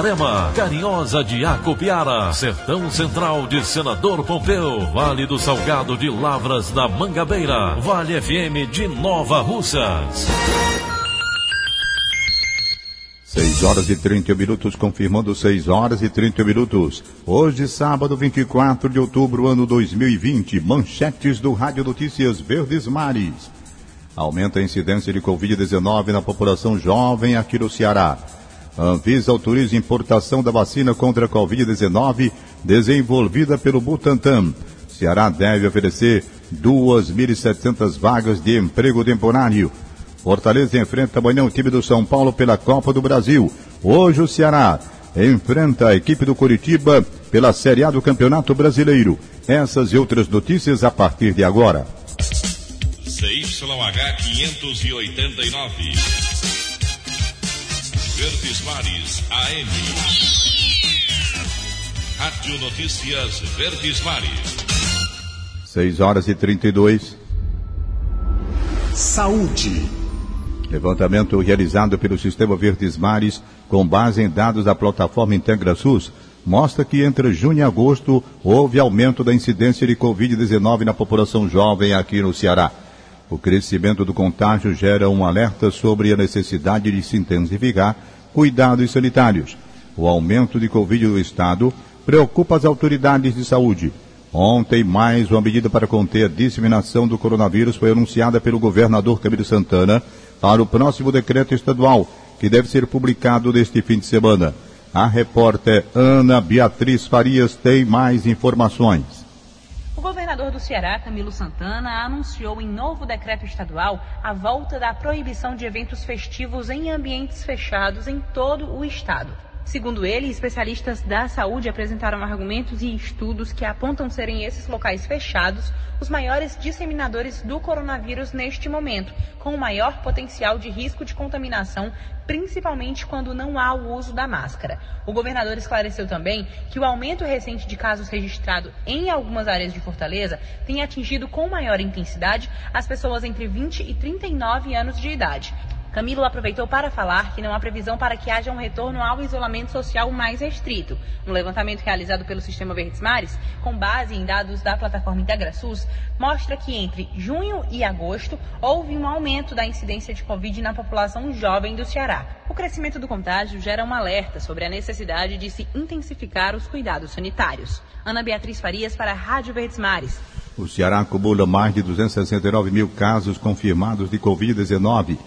Itarema, Carinhosa de Acopiara, Sertão Central de Senador Pompeu, Vale do Salgado de Lavras da Mangabeira, Vale FM de Nova Russas. 6 horas e 30 minutos, confirmando 6 horas e 30 minutos. Hoje, sábado 24 de outubro, ano 2020, manchetes do Rádio Notícias Verdes Mares. Aumenta a incidência de Covid-19 na população jovem aqui no Ceará. Anvisa autoriza importação da vacina contra a Covid-19 desenvolvida pelo Butantan. Ceará deve oferecer 2.700 vagas de emprego temporário. Fortaleza enfrenta amanhã o time do São Paulo pela Copa do Brasil. Hoje o Ceará enfrenta a equipe do Curitiba pela Série A do Campeonato Brasileiro. Essas e outras notícias a partir de agora. CYH 589. Verdes Mares AM. Rádio Notícias Verdes Mares. 6 horas e 32. Saúde. Levantamento realizado pelo Sistema Verdes Mares, com base em dados da plataforma IntegraSUS, mostra que entre junho e agosto houve aumento da incidência de Covid-19 na população jovem aqui no Ceará. O crescimento do contágio gera um alerta sobre a necessidade de se intensificar cuidados sanitários. O aumento de Covid no estado preocupa as autoridades de saúde. Ontem, mais uma medida para conter a disseminação do coronavírus foi anunciada pelo governador Camilo Santana para o próximo decreto estadual, que deve ser publicado neste fim de semana. A repórter Ana Beatriz Farias tem mais informações. O governador do Ceará, Camilo Santana, anunciou em novo decreto estadual a volta da proibição de eventos festivos em ambientes fechados em todo o estado. Segundo ele, especialistas da saúde apresentaram argumentos e estudos que apontam serem esses locais fechados os maiores disseminadores do coronavírus neste momento, com o maior potencial de risco de contaminação, principalmente quando não há o uso da máscara. O governador esclareceu também que o aumento recente de casos registrado em algumas áreas de Fortaleza tem atingido com maior intensidade as pessoas entre 20 e 39 anos de idade. Camilo aproveitou para falar que não há previsão para que haja um retorno ao isolamento social mais restrito. Um levantamento realizado pelo Sistema Verdes Mares, com base em dados da plataforma IntegraSUS, mostra que entre junho e agosto houve um aumento da incidência de Covid na população jovem do Ceará. O crescimento do contágio gera um alerta sobre a necessidade de se intensificar os cuidados sanitários. Ana Beatriz Farias para a Rádio Verdes Mares. O Ceará acumula mais de 269 mil casos confirmados de Covid-19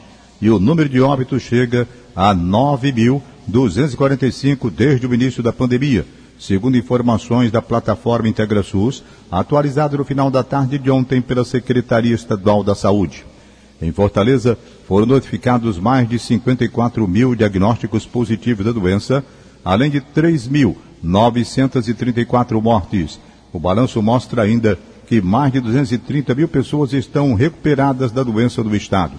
e o número de óbitos chega a 9.245 desde o início da pandemia, segundo informações da plataforma IntegraSUS, atualizada no final da tarde de ontem pela Secretaria Estadual da Saúde. Em Fortaleza, foram notificados mais de 54 mil diagnósticos positivos da doença, além de 3.934 mortes. O balanço mostra ainda que mais de 230 mil pessoas estão recuperadas da doença do Estado.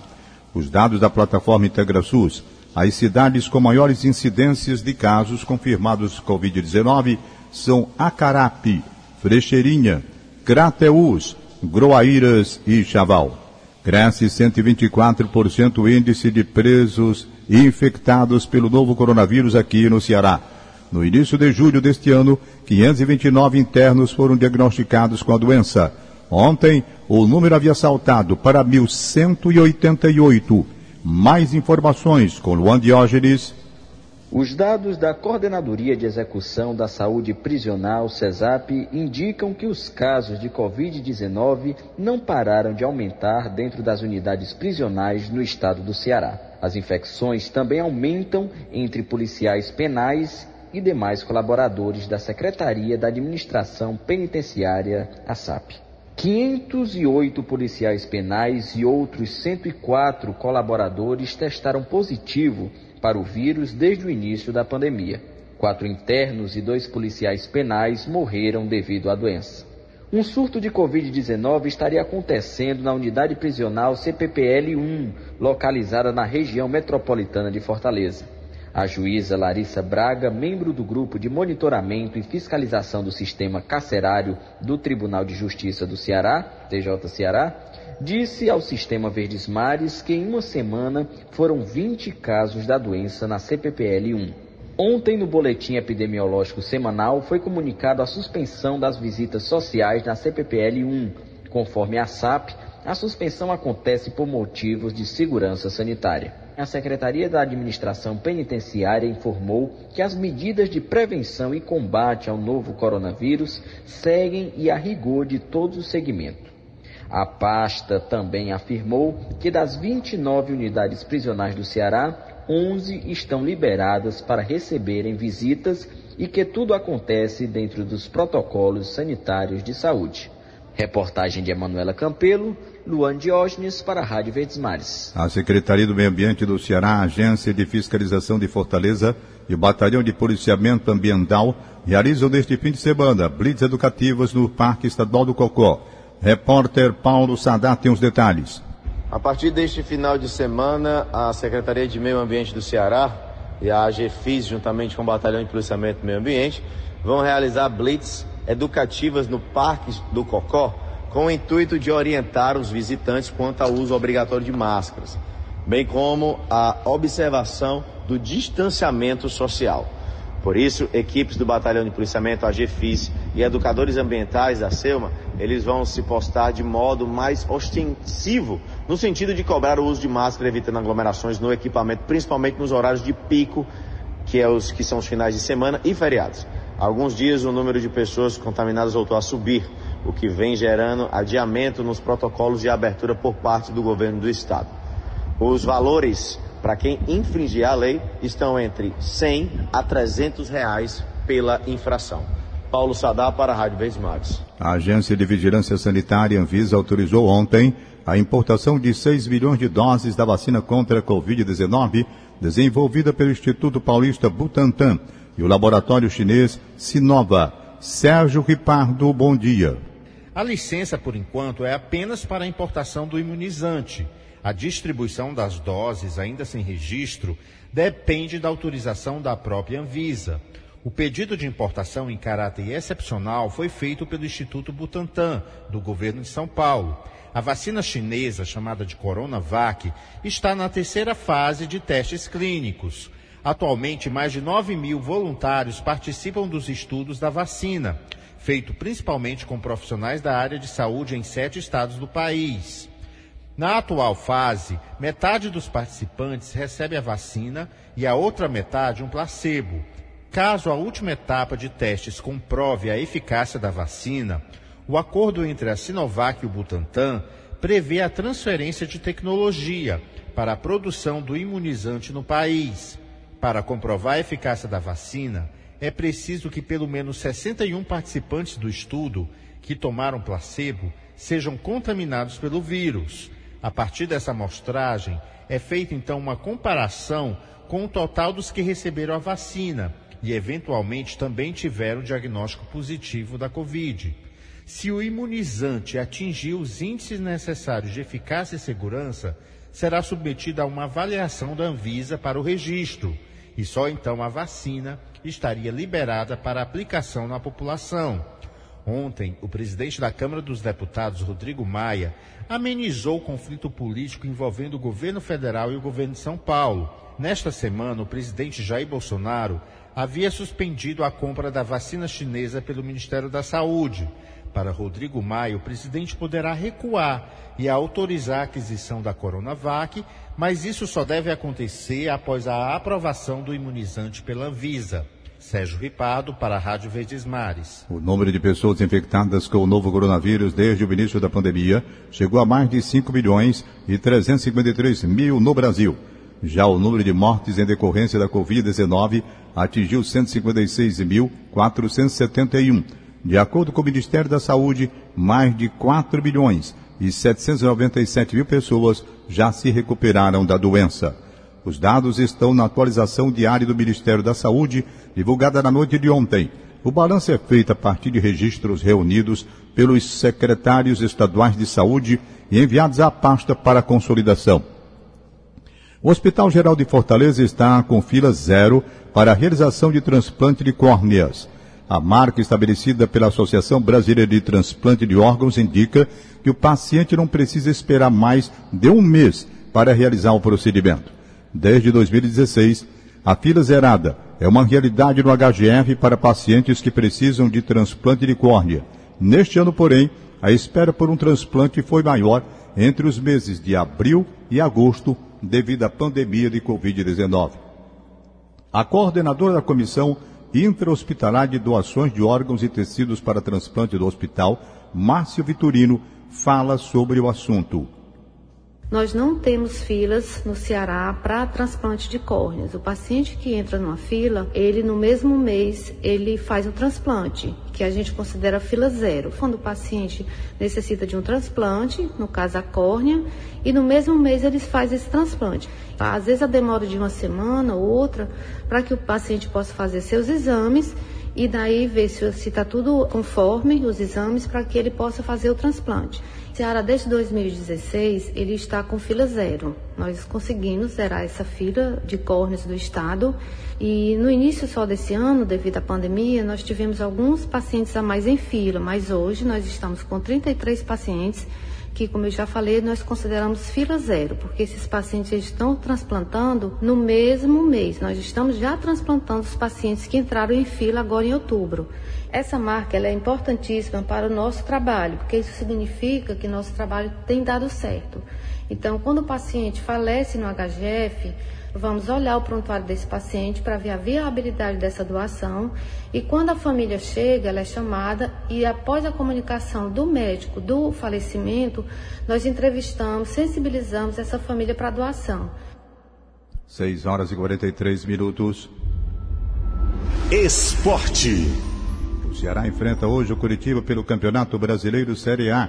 Os dados da plataforma IntegraSUS, as cidades com maiores incidências de casos confirmados Covid-19 são Acarape, Frecheirinha, Crateús, Groaíras e Chaval. Cresce 124% o índice de presos infectados pelo novo coronavírus aqui no Ceará. No início de julho deste ano, 529 internos foram diagnosticados com a doença. Ontem, o número havia saltado para 1.188. Mais informações com Luan Diógenes. Os dados da Coordenadoria de Execução da Saúde Prisional, CESAP, indicam que os casos de Covid-19 não pararam de aumentar dentro das unidades prisionais no estado do Ceará. As infecções também aumentam entre policiais penais e demais colaboradores da Secretaria da Administração Penitenciária, a SAP. 508 policiais penais e outros 104 colaboradores testaram positivo para o vírus desde o início da pandemia. Quatro internos e dois policiais penais morreram devido à doença. Um surto de Covid-19 estaria acontecendo na unidade prisional CPPL-1, localizada na região metropolitana de Fortaleza. A juíza Larissa Braga, membro do grupo de monitoramento e fiscalização do sistema carcerário do Tribunal de Justiça do Ceará, TJ Ceará, disse ao sistema Verdes Mares que em uma semana foram 20 casos da doença na CPPL-1. Ontem, no boletim epidemiológico semanal, foi comunicado a suspensão das visitas sociais na CPPL-1. Conforme a SAP, a suspensão acontece por motivos de segurança sanitária. A Secretaria da Administração Penitenciária informou que as medidas de prevenção e combate ao novo coronavírus seguem e a rigor de todos os segmentos. A pasta também afirmou que das 29 unidades prisionais do Ceará, 11 estão liberadas para receberem visitas e que tudo acontece dentro dos protocolos sanitários de saúde. Reportagem de Emanuela Campelo, Luan Diógenes para a Rádio Verdes Mares. A Secretaria do Meio Ambiente do Ceará, a Agência de Fiscalização de Fortaleza e o Batalhão de Policiamento Ambiental realizam neste fim de semana blitz educativas no Parque Estadual do Cocó. Repórter Paulo Sadat tem os detalhes. A partir deste final de semana, a Secretaria de Meio Ambiente do Ceará e a AGFIS, juntamente com o Batalhão de Policiamento do Meio Ambiente, vão realizar blitz educativas no Parque do Cocó com o intuito de orientar os visitantes quanto ao uso obrigatório de máscaras, bem como a observação do distanciamento social. Por isso, equipes do Batalhão de Policiamento, a GFIS, e educadores ambientais da SELMA, eles vão se postar de modo mais ostensivo, no sentido de cobrar o uso de máscara, evitando aglomerações no equipamento, principalmente nos horários de pico, que, é os, que são os finais de semana e feriados. Há alguns dias o número de pessoas contaminadas voltou a subir, o que vem gerando adiamento nos protocolos de abertura por parte do governo do estado. Os valores para quem infringir a lei estão entre 100 a 300 reais pela infração. Paulo Sadá para a Rádio Verdes Mares. A Agência de Vigilância Sanitária Anvisa autorizou ontem a importação de 6 milhões de doses da vacina contra a Covid-19 desenvolvida pelo Instituto Paulista Butantan e o laboratório chinês Sinova. Sérgio Ripardo, bom dia. A licença, por enquanto, é apenas para a importação do imunizante. A distribuição das doses, ainda sem registro, depende da autorização da própria Anvisa. O pedido de importação em caráter excepcional foi feito pelo Instituto Butantan, do governo de São Paulo. A vacina chinesa, chamada de Coronavac, está na terceira fase de testes clínicos. Atualmente, mais de 9 mil voluntários participam dos estudos da vacina feito principalmente com profissionais da área de saúde em sete estados do país. Na atual fase, metade dos participantes recebe a vacina e a outra metade um placebo. Caso a última etapa de testes comprove a eficácia da vacina, o acordo entre a Sinovac e o Butantan prevê a transferência de tecnologia para a produção do imunizante no país. Para comprovar a eficácia da vacina, é preciso que pelo menos 61 participantes do estudo que tomaram placebo sejam contaminados pelo vírus. A partir dessa amostragem, é feita então uma comparação com o total dos que receberam a vacina e, eventualmente, também tiveram diagnóstico positivo da Covid. Se o imunizante atingir os índices necessários de eficácia e segurança, será submetido a uma avaliação da Anvisa para o registro e só então a vacina estaria liberada para aplicação na população. Ontem, o presidente da Câmara dos Deputados, Rodrigo Maia, amenizou o conflito político envolvendo o governo federal e o governo de São Paulo. Nesta semana, o presidente Jair Bolsonaro havia suspendido a compra da vacina chinesa pelo Ministério da Saúde. Para Rodrigo Maia, o presidente poderá recuar e autorizar a aquisição da Coronavac, mas isso só deve acontecer após a aprovação do imunizante pela Anvisa. Sérgio Ripardo, para a Rádio Verdes Mares. O número de pessoas infectadas com o novo coronavírus desde o início da pandemia chegou a mais de 5 milhões e 353 mil no Brasil. Já o número de mortes em decorrência da Covid-19 atingiu 156.471. De acordo com o Ministério da Saúde, mais de 4 milhões e 797 mil pessoas já se recuperaram da doença. Os dados estão na atualização diária do Ministério da Saúde, divulgada na noite de ontem. O balanço é feito a partir de registros reunidos pelos secretários estaduais de saúde e enviados à pasta para consolidação. O Hospital Geral de Fortaleza está com fila zero para a realização de transplante de córneas. A marca estabelecida pela Associação Brasileira de Transplante de Órgãos indica que o paciente não precisa esperar mais de um mês para realizar o procedimento. Desde 2016, a fila zerada é uma realidade no HGF para pacientes que precisam de transplante de córnea. Neste ano, porém, a espera por um transplante foi maior entre os meses de abril e agosto devido à pandemia de Covid-19. A coordenadora da Comissão Intra-Hospitalar de Doações de Órgãos e Tecidos para Transplante do Hospital, Márcio Vitorino, fala sobre o assunto. Nós não temos filas no Ceará para transplante de córneas. O paciente que entra numa fila, ele no mesmo mês, ele faz o transplante, que a gente considera fila zero. Quando o paciente necessita de um transplante, no caso a córnea, e no mesmo mês ele faz esse transplante. Às vezes a demora de uma semana ou outra para que o paciente possa fazer seus exames e daí ver se está tudo conforme os exames para que ele possa fazer o transplante. Ceará, desde 2016, ele está com fila zero. Nós conseguimos zerar essa fila de córneas do estado e no início só desse ano, devido à pandemia, nós tivemos alguns pacientes a mais em fila, mas hoje nós estamos com 33 pacientes que, como eu já falei, nós consideramos fila zero, porque esses pacientes estão transplantando no mesmo mês. Nós estamos já transplantando os pacientes que entraram em fila agora em outubro. Essa marca é importantíssima para o nosso trabalho, porque isso significa que nosso trabalho tem dado certo. Então, quando o paciente falece no HGF, vamos olhar o prontuário desse paciente para ver a viabilidade dessa doação e quando a família chega, ela é chamada e após a comunicação do médico do falecimento, nós entrevistamos, sensibilizamos essa família para a doação. 6 horas e 43 minutos. Esporte. Ceará enfrenta hoje o Curitiba pelo Campeonato Brasileiro Série A.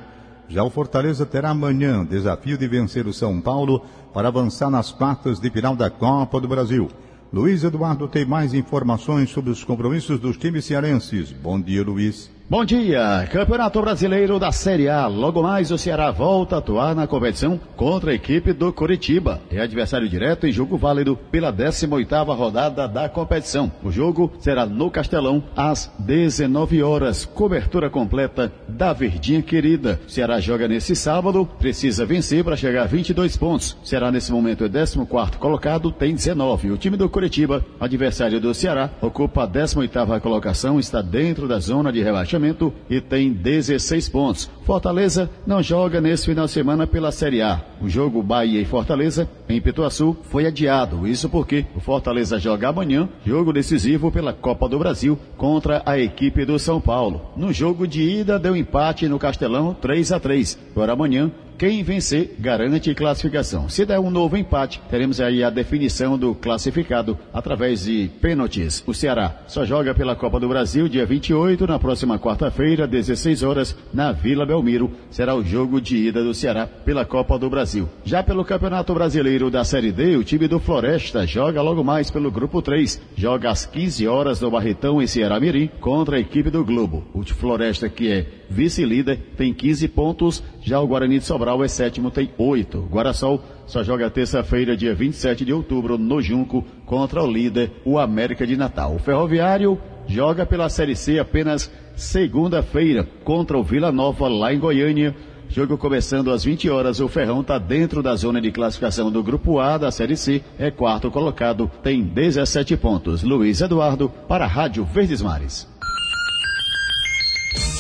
Já o Fortaleza terá amanhã desafio de vencer o São Paulo para avançar nas quartas de final da Copa do Brasil. Luiz Eduardo tem mais informações sobre os compromissos dos times cearenses. Bom dia, Luiz. Bom dia, Campeonato Brasileiro da Série A. Logo mais o Ceará volta a atuar na competição contra a equipe do Curitiba. É adversário direto em jogo válido pela 18ª rodada da competição. O jogo será no Castelão às 19 horas. Cobertura completa da Verdinha Querida. O Ceará joga nesse sábado, precisa vencer para chegar a 22 pontos. Será nesse momento é 14º colocado, tem 19. O time do Curitiba, adversário do Ceará, ocupa a 18ª colocação, está dentro da zona de rebaixamento rebaixamento e tem 16 pontos. Fortaleza não joga nesse final de semana pela Série A. O jogo Bahia e Fortaleza em Pituaçu foi adiado. Isso porque o Fortaleza joga amanhã, jogo decisivo pela Copa do Brasil contra a equipe do São Paulo. No jogo de ida deu empate no Castelão 3 a 3. Agora amanhã quem vencer garante classificação. Se der um novo empate, teremos aí a definição do classificado através de pênaltis. O Ceará só joga pela Copa do Brasil dia 28, na próxima quarta-feira, 16 horas, na Vila Belmiro. Será o jogo de ida do Ceará pela Copa do Brasil. Já pelo Campeonato Brasileiro da Série D, o time do Floresta joga logo mais pelo Grupo 3. Joga às 15 horas no Barretão em Ceará Mirim contra a equipe do Globo. O Floresta que é vice-líder tem 15 pontos, já o Guarani de Sobral é sétimo, tem 8. Guarasol só joga terça-feira, dia 27 de outubro, no Junco, contra o líder, o América de Natal. O Ferroviário joga pela Série C apenas segunda-feira, contra o Vila Nova, lá em Goiânia. Jogo começando às 20 horas. O Ferrão está dentro da zona de classificação do Grupo A da Série C. É quarto colocado, tem 17 pontos. Luiz Eduardo para a Rádio Verdes Mares.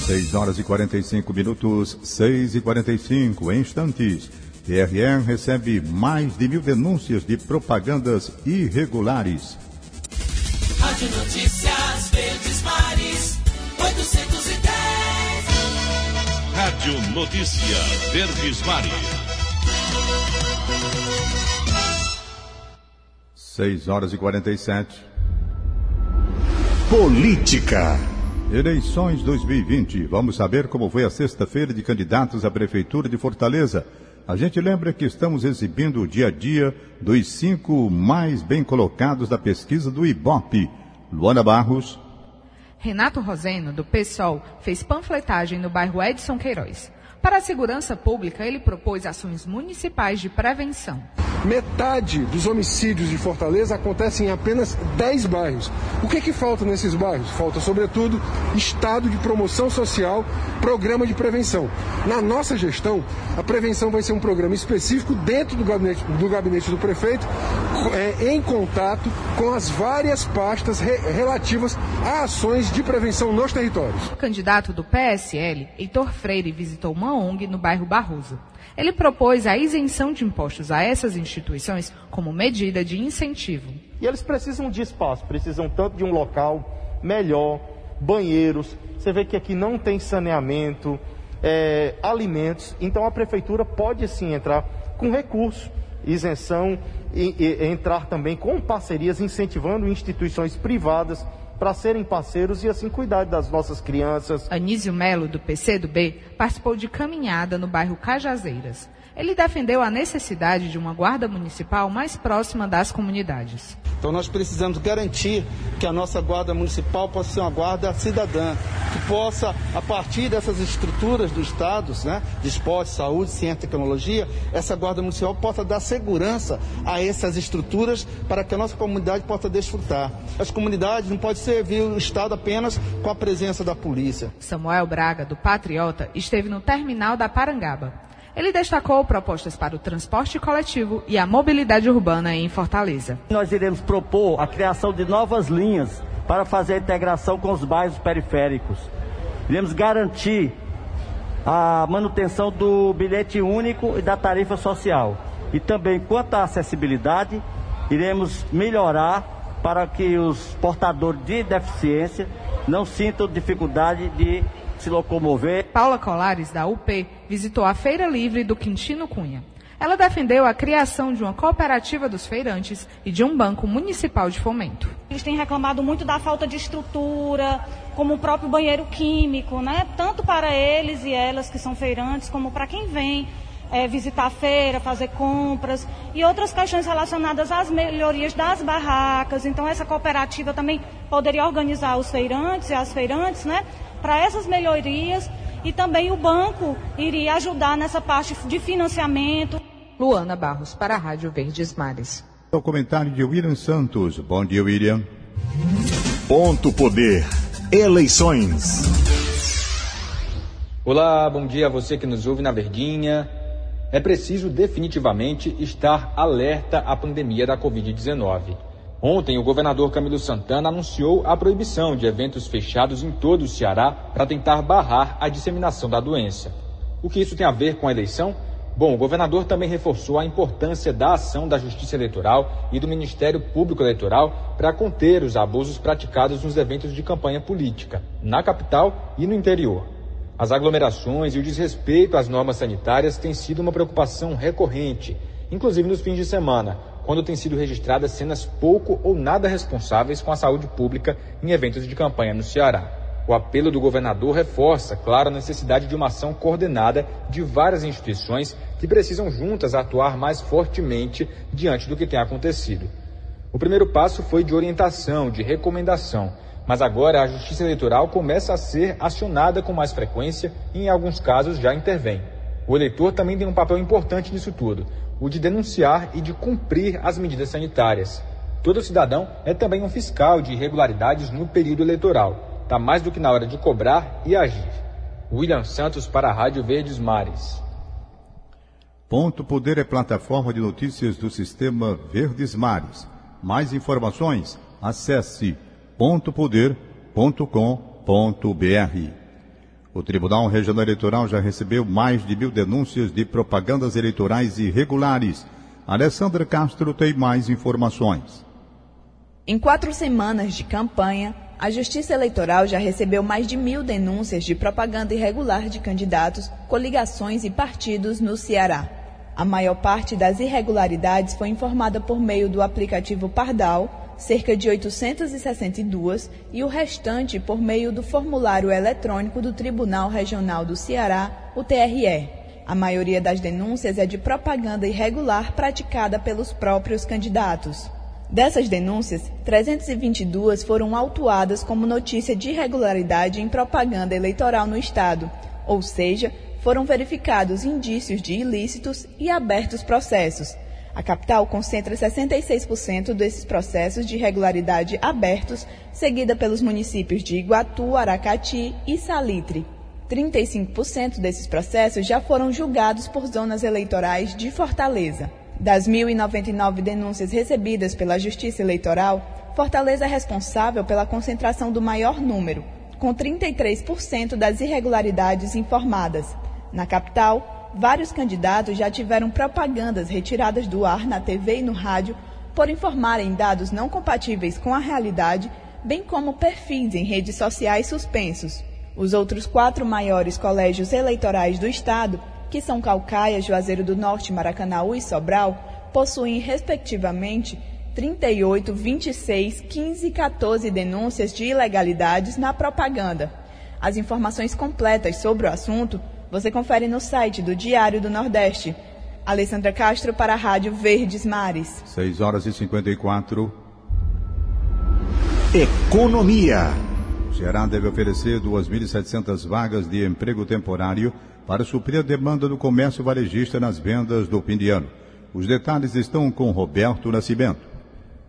6 horas e 45 minutos, 6 e 45 em instantes. TRE recebe mais de mil denúncias de propagandas irregulares. Rádio Notícias Verdes Mares, 810. Rádio Notícia Verdes Mares. 6 horas e 47. Política. Eleições 2020. Vamos saber como foi a sexta-feira de candidatos à Prefeitura de Fortaleza. A gente lembra que estamos exibindo o dia a dia dos cinco mais bem colocados da pesquisa do IBOP. Luana Barros. Renato Roseno, do PSOL, fez panfletagem no bairro Edson Queiroz. Para a segurança pública, ele propôs ações municipais de prevenção. Metade dos homicídios de Fortaleza acontecem em apenas 10 bairros. O que, que falta nesses bairros? Falta, sobretudo, estado de promoção social, programa de prevenção. Na nossa gestão, a prevenção vai ser um programa específico dentro do gabinete do, gabinete do prefeito, é, em contato com as várias pastas re, relativas a ações de prevenção nos territórios. O candidato do PSL, Heitor Freire, visitou uma ONG no bairro Barroso. Ele propôs a isenção de impostos a essas instituições como medida de incentivo. E eles precisam de espaço, precisam tanto de um local melhor, banheiros. Você vê que aqui não tem saneamento, é, alimentos. Então a prefeitura pode sim entrar com recursos, isenção e, e entrar também com parcerias incentivando instituições privadas para serem parceiros e assim cuidar das nossas crianças. Anísio Melo, do PCdoB, participou de caminhada no bairro Cajazeiras. Ele defendeu a necessidade de uma guarda municipal mais próxima das comunidades. Então nós precisamos garantir que a nossa guarda municipal possa ser uma guarda cidadã, que possa, a partir dessas estruturas do Estado, né, de esporte, saúde, ciência e tecnologia, essa guarda municipal possa dar segurança a essas estruturas para que a nossa comunidade possa desfrutar. As comunidades não podem servir o Estado apenas com a presença da polícia. Samuel Braga, do Patriota, esteve no terminal da Parangaba. Ele destacou propostas para o transporte coletivo e a mobilidade urbana em Fortaleza. Nós iremos propor a criação de novas linhas para fazer a integração com os bairros periféricos. Iremos garantir a manutenção do bilhete único e da tarifa social. E também, quanto à acessibilidade, iremos melhorar para que os portadores de deficiência não sintam dificuldade de se locomover. Paula Colares, da UP, visitou a Feira Livre do Quintino Cunha. Ela defendeu a criação de uma cooperativa dos feirantes e de um banco municipal de fomento. Eles têm reclamado muito da falta de estrutura, como o próprio banheiro químico, né? Tanto para eles e elas que são feirantes, como para quem vem é, visitar a feira, fazer compras e outras questões relacionadas às melhorias das barracas. Então essa cooperativa também poderia organizar os feirantes e as feirantes, né? Para essas melhorias e também o banco iria ajudar nessa parte de financiamento. Luana Barros, para a Rádio Verdes Mares. O comentário de William Santos. Bom dia, William. Ponto Poder. Eleições. Olá, bom dia a você que nos ouve na Verdinha. É preciso definitivamente estar alerta à pandemia da Covid-19. Ontem, o governador Camilo Santana anunciou a proibição de eventos fechados em todo o Ceará para tentar barrar a disseminação da doença. O que isso tem a ver com a eleição? Bom, o governador também reforçou a importância da ação da Justiça Eleitoral e do Ministério Público Eleitoral para conter os abusos praticados nos eventos de campanha política, na capital e no interior. As aglomerações e o desrespeito às normas sanitárias têm sido uma preocupação recorrente, inclusive nos fins de semana, quando têm sido registradas cenas pouco ou nada responsáveis com a saúde pública em eventos de campanha no Ceará. O apelo do governador reforça, claro, a necessidade de uma ação coordenada de várias instituições que precisam juntas atuar mais fortemente diante do que tem acontecido. O primeiro passo foi de orientação, de recomendação, mas agora a Justiça Eleitoral começa a ser acionada com mais frequência e, em alguns casos, já intervém. O eleitor também tem um papel importante nisso tudo, o de denunciar e de cumprir as medidas sanitárias. Todo cidadão é também um fiscal de irregularidades no período eleitoral. Está mais do que na hora de cobrar e agir. William Santos para a Rádio Verdes Mares. Ponto Poder é plataforma de notícias do sistema Verdes Mares. Mais informações? Acesse pontopoder.com.br. O Tribunal Regional Eleitoral já recebeu mais de mil denúncias de propagandas eleitorais irregulares. Alessandra Castro tem mais informações. Em quatro semanas de campanha, a Justiça Eleitoral já recebeu mais de mil denúncias de propaganda irregular de candidatos, coligações e partidos no Ceará. A maior parte das irregularidades foi informada por meio do aplicativo Pardal, cerca de 862, e o restante por meio do formulário eletrônico do Tribunal Regional do Ceará, o TRE. A maioria das denúncias é de propaganda irregular praticada pelos próprios candidatos. Dessas denúncias, 322 foram autuadas como notícia de irregularidade em propaganda eleitoral no Estado, ou seja, foram verificados indícios de ilícitos e abertos processos. A capital concentra 66% desses processos de irregularidade abertos, seguida pelos municípios de Iguatu, Aracati e Salitre. 35% desses processos já foram julgados por zonas eleitorais de Fortaleza. Das 1.099 denúncias recebidas pela Justiça Eleitoral, Fortaleza é responsável pela concentração do maior número, com 33% das irregularidades informadas. Na capital, vários candidatos já tiveram propagandas retiradas do ar na TV e no rádio por informarem dados não compatíveis com a realidade, bem como perfis em redes sociais suspensos. Os outros quatro maiores colégios eleitorais do Estado, que são Calcaia, Juazeiro do Norte, Maracanaú e Sobral, possuem, respectivamente, 38, 26, 15 e 14 denúncias de ilegalidades na propaganda. As informações completas sobre o assunto você confere no site do Diário do Nordeste. Alessandra Castro para a Rádio Verdes Mares. 6 horas e 54. Economia. O Ceará deve oferecer 2.700 vagas de emprego temporário para suprir a demanda do comércio varejista nas vendas do fim de ano. Os detalhes estão com Roberto Nascimento.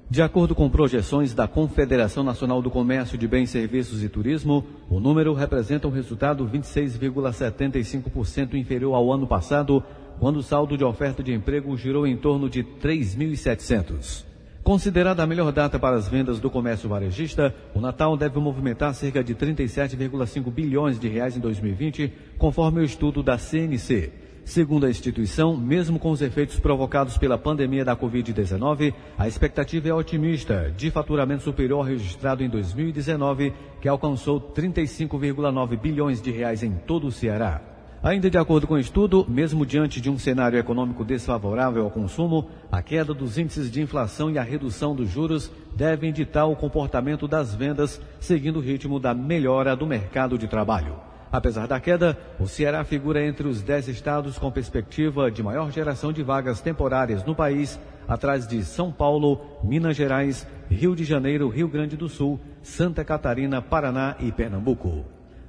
De acordo com projeções da Confederação Nacional do Comércio de Bens, Serviços e Turismo, o número representa um resultado 26,75% inferior ao ano passado, quando o saldo de oferta de emprego girou em torno de 3.700. Considerada a melhor data para as vendas do comércio varejista, o Natal deve movimentar cerca de 37,5 bilhões de reais em 2020, conforme o estudo da CNC. Segundo a instituição, mesmo com os efeitos provocados pela pandemia da Covid-19, a expectativa é otimista, de faturamento superior registrado em 2019, que alcançou 35,9 bilhões de reais em todo o Ceará. Ainda de acordo com o estudo, mesmo diante de um cenário econômico desfavorável ao consumo, a queda dos índices de inflação e a redução dos juros devem ditar o comportamento das vendas, seguindo o ritmo da melhora do mercado de trabalho. Apesar da queda, o Ceará figura entre os dez estados com perspectiva de maior geração de vagas temporárias no país, atrás de São Paulo, Minas Gerais, Rio de Janeiro, Rio Grande do Sul, Santa Catarina, Paraná e Pernambuco.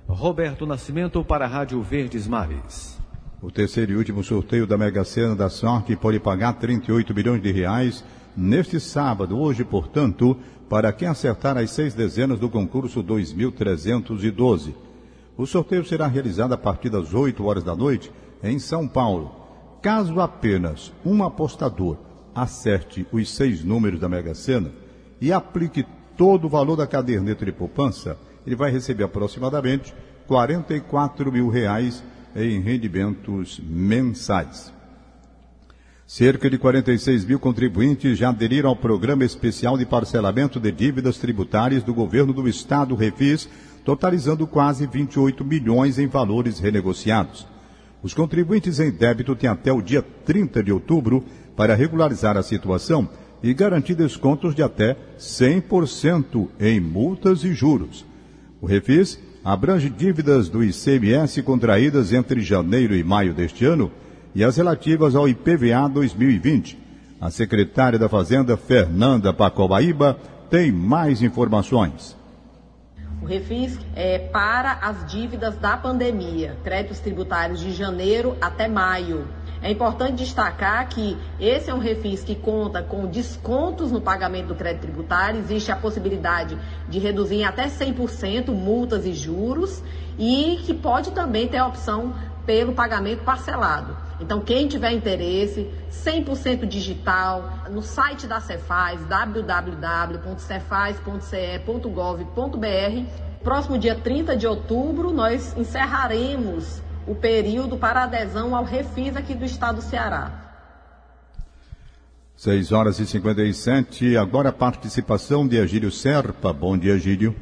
Roberto Nascimento para a Rádio Verdes Mares. O terceiro e último sorteio da Mega Sena da Sorte pode pagar 38 bilhões de reais neste sábado, hoje, portanto, para quem acertar as seis dezenas do concurso 2312. O sorteio será realizado a partir das 8 horas da noite em São Paulo. Caso apenas um apostador acerte os seis números da Mega Sena e aplique todo o valor da caderneta de poupança, ele vai receber aproximadamente 44 mil reais em rendimentos mensais. Cerca de 46 mil contribuintes já aderiram ao Programa Especial de Parcelamento de Dívidas Tributárias do Governo do Estado, Refis, totalizando quase 28 milhões em valores renegociados. Os contribuintes em débito têm até o dia 30 de outubro para regularizar a situação e garantir descontos de até 100% em multas e juros. O Refis abrange dívidas do ICMS contraídas entre janeiro e maio deste ano e as relativas ao IPVA 2020. A secretária da Fazenda, Fernanda Pacobaíba, tem mais informações. O refis é para as dívidas da pandemia, créditos tributários de janeiro até maio. É importante destacar que esse é um refis que conta com descontos no pagamento do crédito tributário, existe a possibilidade de reduzir em até 100% multas e juros e que pode também ter a opção pelo pagamento parcelado. Então, quem tiver interesse, 100% digital, no site da Cefaz, www.cefaz.ce.gov.br. Próximo dia 30 de outubro, nós encerraremos o período para adesão ao Refis aqui do estado do Ceará. 6 horas e 57, agora a participação de Agílio Serpa. Bom dia, Agílio.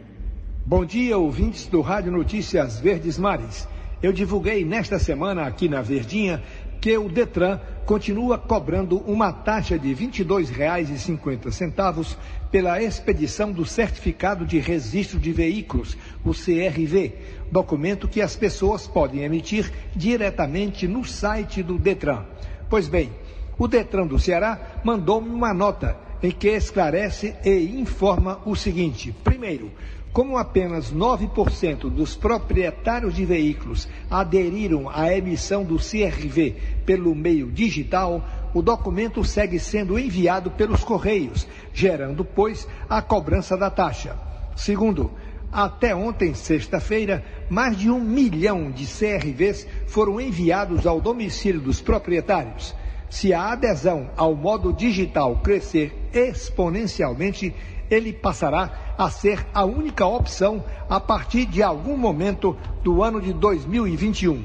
Bom dia, ouvintes do Rádio Notícias Verdes Mares. Eu divulguei nesta semana aqui na Verdinha que o Detran continua cobrando uma taxa de R$ 22,50 pela expedição do Certificado de Registro de Veículos, o CRV, documento que as pessoas podem emitir diretamente no site do Detran. Pois bem, o Detran do Ceará mandou-me uma nota em que esclarece e informa o seguinte: primeiro, como apenas 9% dos proprietários de veículos aderiram à emissão do CRV pelo meio digital, o documento segue sendo enviado pelos Correios, gerando, pois, a cobrança da taxa. Segundo, até ontem, sexta-feira, mais de um milhão de CRVs foram enviados ao domicílio dos proprietários. Se a adesão ao modo digital crescer exponencialmente, ele passará a ser a única opção a partir de algum momento do ano de 2021.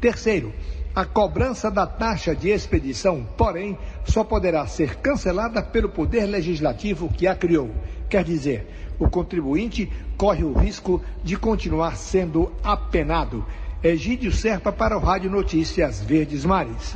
Terceiro, a cobrança da taxa de expedição, porém, só poderá ser cancelada pelo Poder Legislativo que a criou. Quer dizer, o contribuinte corre o risco de continuar sendo apenado. Egídio Serpa para o Rádio Notícias Verdes Mares.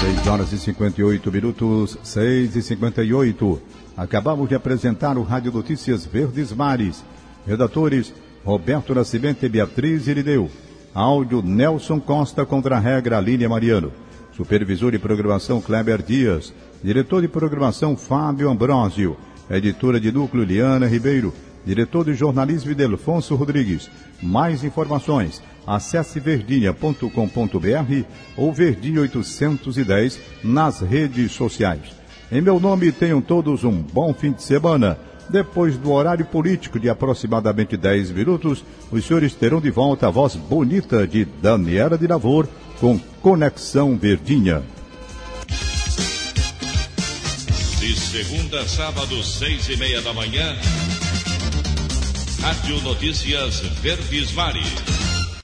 6 horas e 58 minutos, 6 e 58. Acabamos de apresentar o Rádio Notícias Verdes Mares. Redatores Roberto Nascimento e Beatriz Irideu. Áudio Nelson Costa contra a regra Línia Mariano. Supervisor de programação Kleber Dias. Diretor de programação Fábio Ambrósio. Editora de núcleo Liana Ribeiro. Diretor de jornalismo Delfonso Rodrigues. Mais informações Acesse verdinha.com.br ou Verdinha 810 nas redes sociais. Em meu nome, tenham todos um bom fim de semana. Depois do horário político de aproximadamente 10 minutos, os senhores terão de volta a voz bonita de Daniela de Lavor com Conexão Verdinha. De segunda a sábado, seis e meia da manhã, Rádio Notícias Verdes Mares.